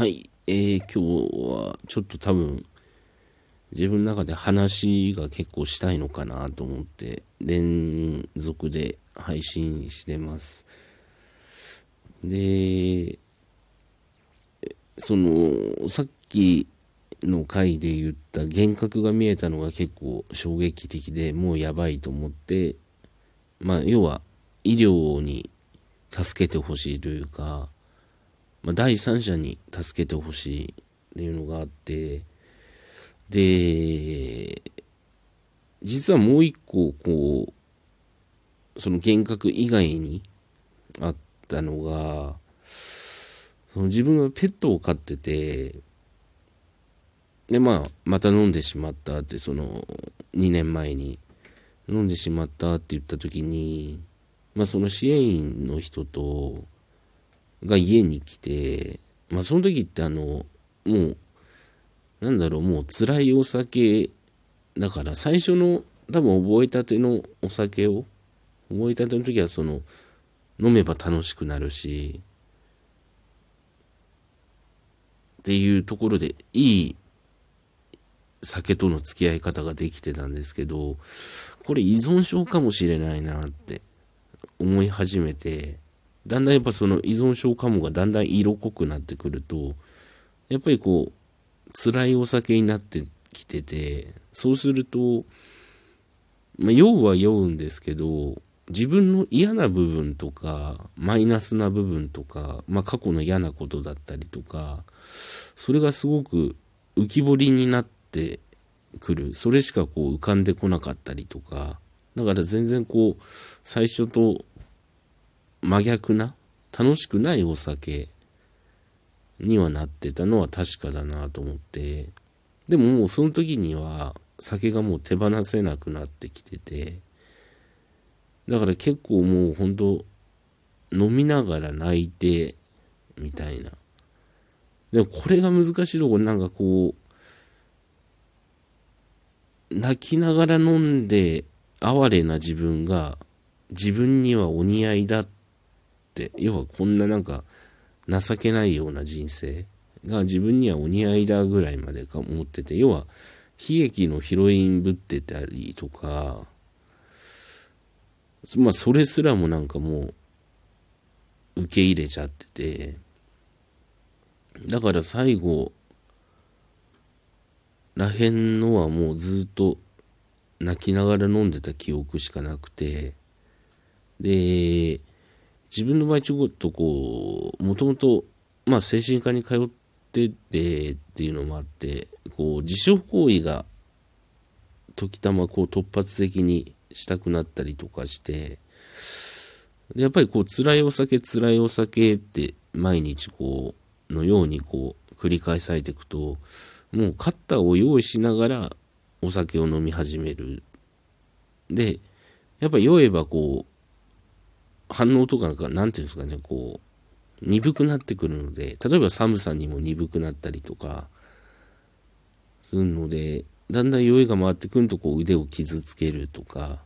はい、えー、今日はちょっと多分自分の中で話が結構したいのかなと思って連続で配信してます。で、そのさっきの回で言った幻覚が見えたのが結構衝撃的でもうやばいと思ってまあ要は医療に助けてほしいというかまあ、第三者に助けてほしいっていうのがあってで実はもう一個こうその幻覚以外にあったのがその自分がペットを飼っててでまあまた飲んでしまったってその2年前に。飲んでしまったって言った時にまあその支援員の人とが家に来て、まあその時ってあの、もう、なんだろう、もう辛いお酒、だから最初の多分覚えたてのお酒を、覚えたての時はその、飲めば楽しくなるし、っていうところでいい酒との付き合い方ができてたんですけど、これ依存症かもしれないなって思い始めて、だんだんやっぱその依存症かもがだんだん色濃くなってくると、やっぱりこう、辛いお酒になってきてて、そうすると、まあ、酔うは酔うんですけど、自分の嫌な部分とか、マイナスな部分とか、まあ、過去の嫌なことだったりとか、それがすごく浮き彫りになってくる。それしかこう浮かんでこなかったりとか、だから全然こう、最初と真逆な楽しくないお酒にはなってたのは確かだなと思って。でももうその時には酒がもう手放せなくなってきてて。だから結構もうほんと飲みながら泣いてみたいな。でもこれが難しいところなんかこう泣きながら飲んで哀れな自分が自分にはお似合いだってって要はこんななんか情けないような人生が自分にはお似合いだぐらいまでか思ってて要は悲劇のヒロインぶってたりとかまあそれすらもなんかもう受け入れちゃっててだから最後らへんのはもうずっと泣きながら飲んでた記憶しかなくてで自分の場合ちょこっとこうもともとまあ精神科に通っててっていうのもあってこう自傷行為が時たまこう突発的にしたくなったりとかしてやっぱりこう辛いお酒辛いお酒って毎日こうのようにこう繰り返されていくともうカッターを用意しながらお酒を飲み始める。でやっぱ酔えばこう反応とかが、なんていうんですかね、こう、鈍くなってくるので、例えば寒さにも鈍くなったりとか、するので、だんだん酔いが回ってくると、こう腕を傷つけるとか、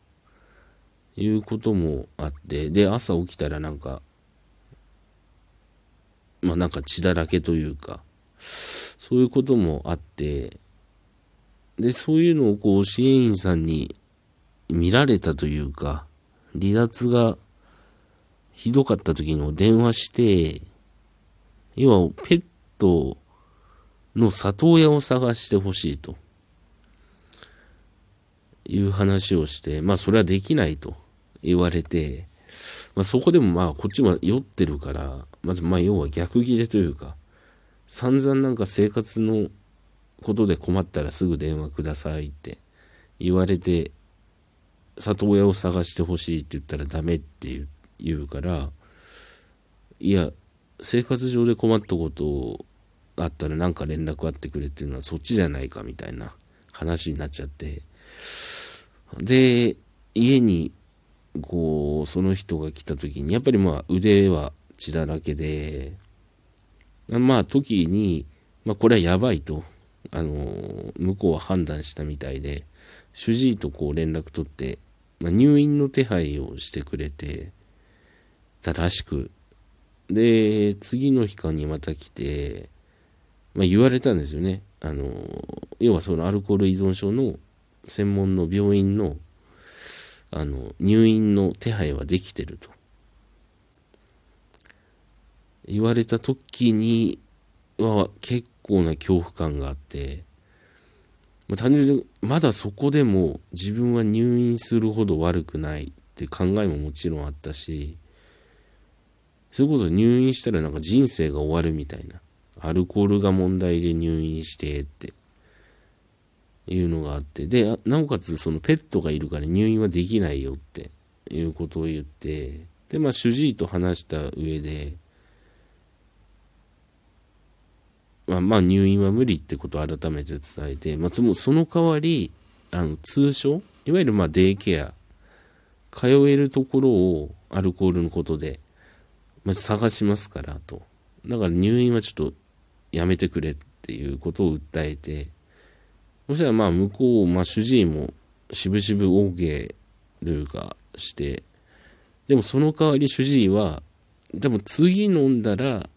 いうこともあって、で、朝起きたらなんか、まあなんか血だらけというか、そういうこともあって、で、そういうのをこう支援員さんに見られたというか、離脱がひどかった時に電話して、要はペットの里親を探してほしいという話をして、まあそれはできないと言われて、まあそこでもまあこっちも酔ってるから、まずまあ要は逆ギレというか、散々なんか生活のことで困ったらすぐ電話くださいって言われて、里親を探してほしいって言ったらダメって言って、言うからいや生活上で困ったことあったら何か連絡あってくれっていうのはそっちじゃないかみたいな話になっちゃって。で家にこうその人が来た時にやっぱりまあ腕は血だらけでまあ時に、まあ、これはやばいと。あの向こうは判断したみたいで主治医とこう連絡取って、まあ、入院の手配をしてくれてたらしく。で、次の日間にまた来て、まあ、言われたんですよね。あの、要はそのアルコール依存症の専門の病院の、あの、入院の手配はできてると。言われた時には結構な恐怖感があって、まあ、単純にまだそこでも自分は入院するほど悪くないって考えももちろんあったし、それこそ入院したらなんか人生が終わるみたいな。アルコールが問題で入院してって。いうのがあって、で、なおかつそのペットがいるから入院はできないよって。いうことを言って、で、まあ主治医と話した上で、まあ、まあ入院は無理ってことを改めて伝えて、まあ、その代わり、あの通所、いわゆるまあデイケア、通えるところをアルコールのことで、まあ、探しますからと。だから入院はちょっとやめてくれっていうことを訴えて、そしたらまあ向こう、まあ主治医もしぶしぶ OK というかして、でもその代わり主治医は、でも次飲んだら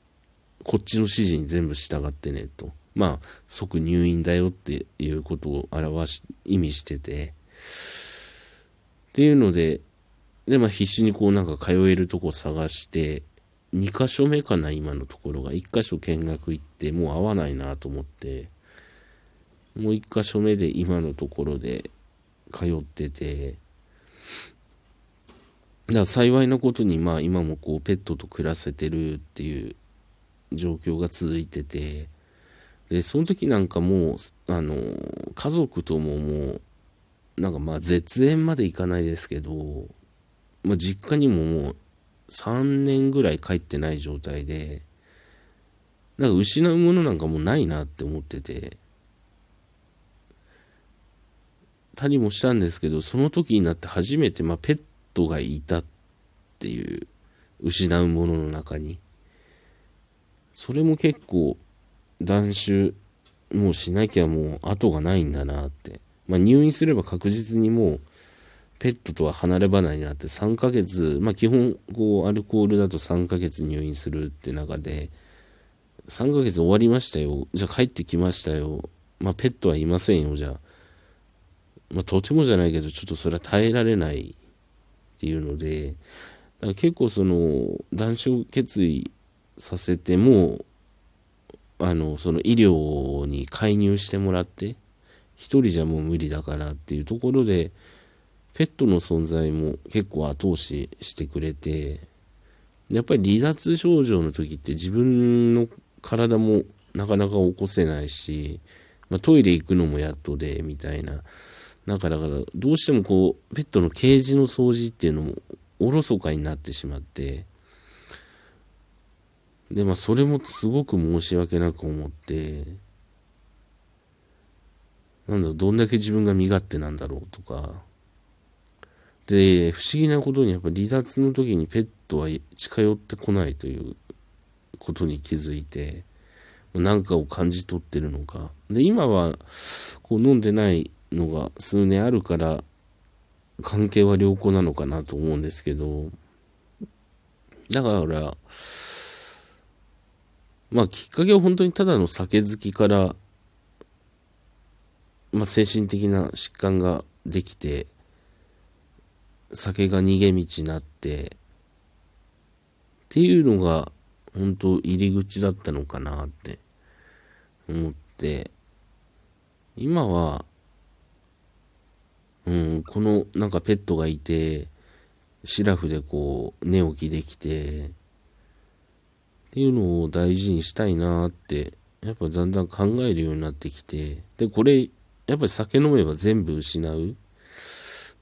こっちの指示に全部従ってねと。まあ、即入院だよっていうことを表し、意味してて。っていうので、で、まあ必死にこうなんか通えるとこ探して、2箇所目かな、今のところが。1箇所見学行って、もう合わないなと思って、もう1箇所目で今のところで通ってて、だから幸いなことに、まあ今もこうペットと暮らせてるっていう状況が続いてて、で、その時なんかもう、あの、家族とももう、なんかまあ絶縁までいかないですけど、まあ実家にももう3年ぐらい帰ってない状態で、なんか失うものなんかもうないなって思ってて、たりもしたんですけど、その時になって初めて、まあ、ペットがいたっていう、失うものの中に。それも結構断酒もうしなきゃもう後がないんだなって。まあ入院すれば確実にもうペットとは離れ離れになって3ヶ月、まあ基本こうアルコールだと3ヶ月入院するって中で3ヶ月終わりましたよ。じゃあ帰ってきましたよ。まあペットはいませんよ。じゃあ。まあとてもじゃないけどちょっとそれは耐えられないっていうので、結構その断酒決意させてもあのその医療に介入してもらって一人じゃもう無理だからっていうところでペットの存在も結構後押ししてくれてやっぱり離脱症状の時って自分の体もなかなか起こせないし、まあ、トイレ行くのもやっとでみたいな。だからだからどうしてもこうペットのケージの掃除っていうのもおろそかになってしまってで、まあ、それもすごく申し訳なく思って、なんだろう、どんだけ自分が身勝手なんだろうとか、で、不思議なことにやっぱ離脱の時にペットは近寄ってこないということに気づいて、何かを感じ取ってるのか。で、今は、こう飲んでないのが数年あるから、関係は良好なのかなと思うんですけど、だから、まあきっかけは本当にただの酒好きから、まあ精神的な疾患ができて、酒が逃げ道になって、っていうのが本当入り口だったのかなって思って、今は、うん、このなんかペットがいて、シラフでこう寝起きできて、っていうのを大事にしたいなって、やっぱだんだん考えるようになってきて、で、これ、やっぱり酒飲めば全部失う。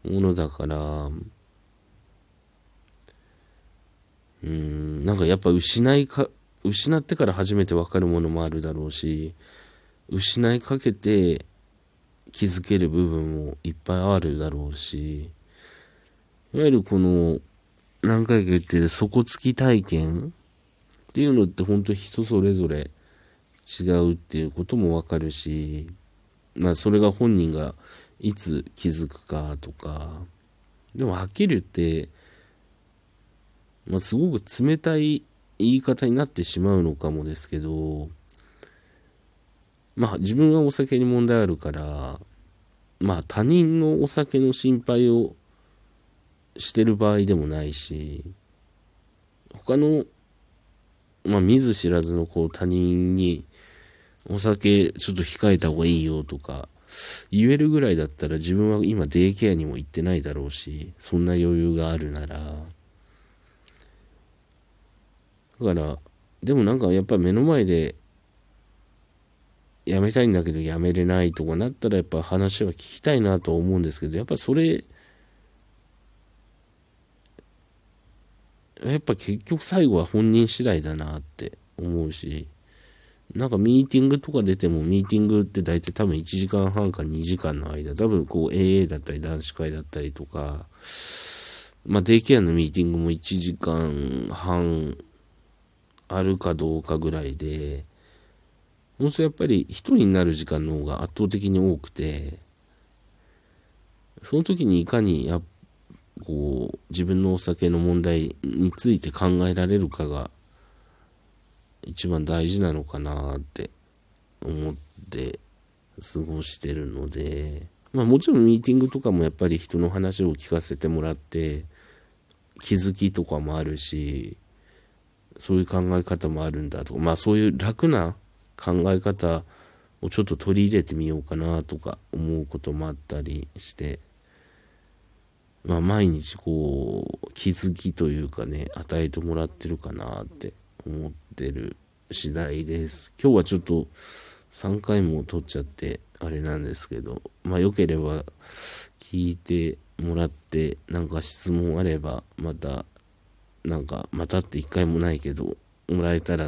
ものだから、うん、なんかやっぱ失いか、失ってから初めてわかるものもあるだろうし、失いかけて気づける部分もいっぱいあるだろうし、いわゆるこの、何回か言ってる底付き体験っていうのって本当人それぞれ違うっていうこともわかるし、まあそれが本人がいつ気づくかとか、でもはっきり言って、まあすごく冷たい言い方になってしまうのかもですけど、まあ自分はお酒に問題あるからまあ他人のお酒の心配をしてる場合でもないし他のまあ見ず知らずのこう他人にお酒ちょっと控えた方がいいよとか言えるぐらいだったら自分は今デイケアにも行ってないだろうしそんな余裕があるなら。だからでもなんかやっぱ目の前でやめたいんだけどやめれないとかなったらやっぱ話は聞きたいなと思うんですけどやっぱそれやっぱ結局最後は本人次第だなって思うし。なんかミーティングとか出てもミーティングって大体多分1時間半か2時間の間多分こう AA だったり男子会だったりとかまあデイケアのミーティングも1時間半あるかどうかぐらいでもうすやっぱり一人になる時間の方が圧倒的に多くてその時にいかにやこう自分のお酒の問題について考えられるかが一番大事なのかなって思って過ごしてるのでまあもちろんミーティングとかもやっぱり人の話を聞かせてもらって気づきとかもあるしそういう考え方もあるんだとかまあそういう楽な考え方をちょっと取り入れてみようかなとか思うこともあったりしてまあ毎日こう気づきというかね与えてもらってるかなって思ってる次第です。今日はちょっと3回も撮っちゃってあれなんですけど、まあ良ければ聞いてもらってなんか質問あればまたなんかまたって1回もないけどもらえたら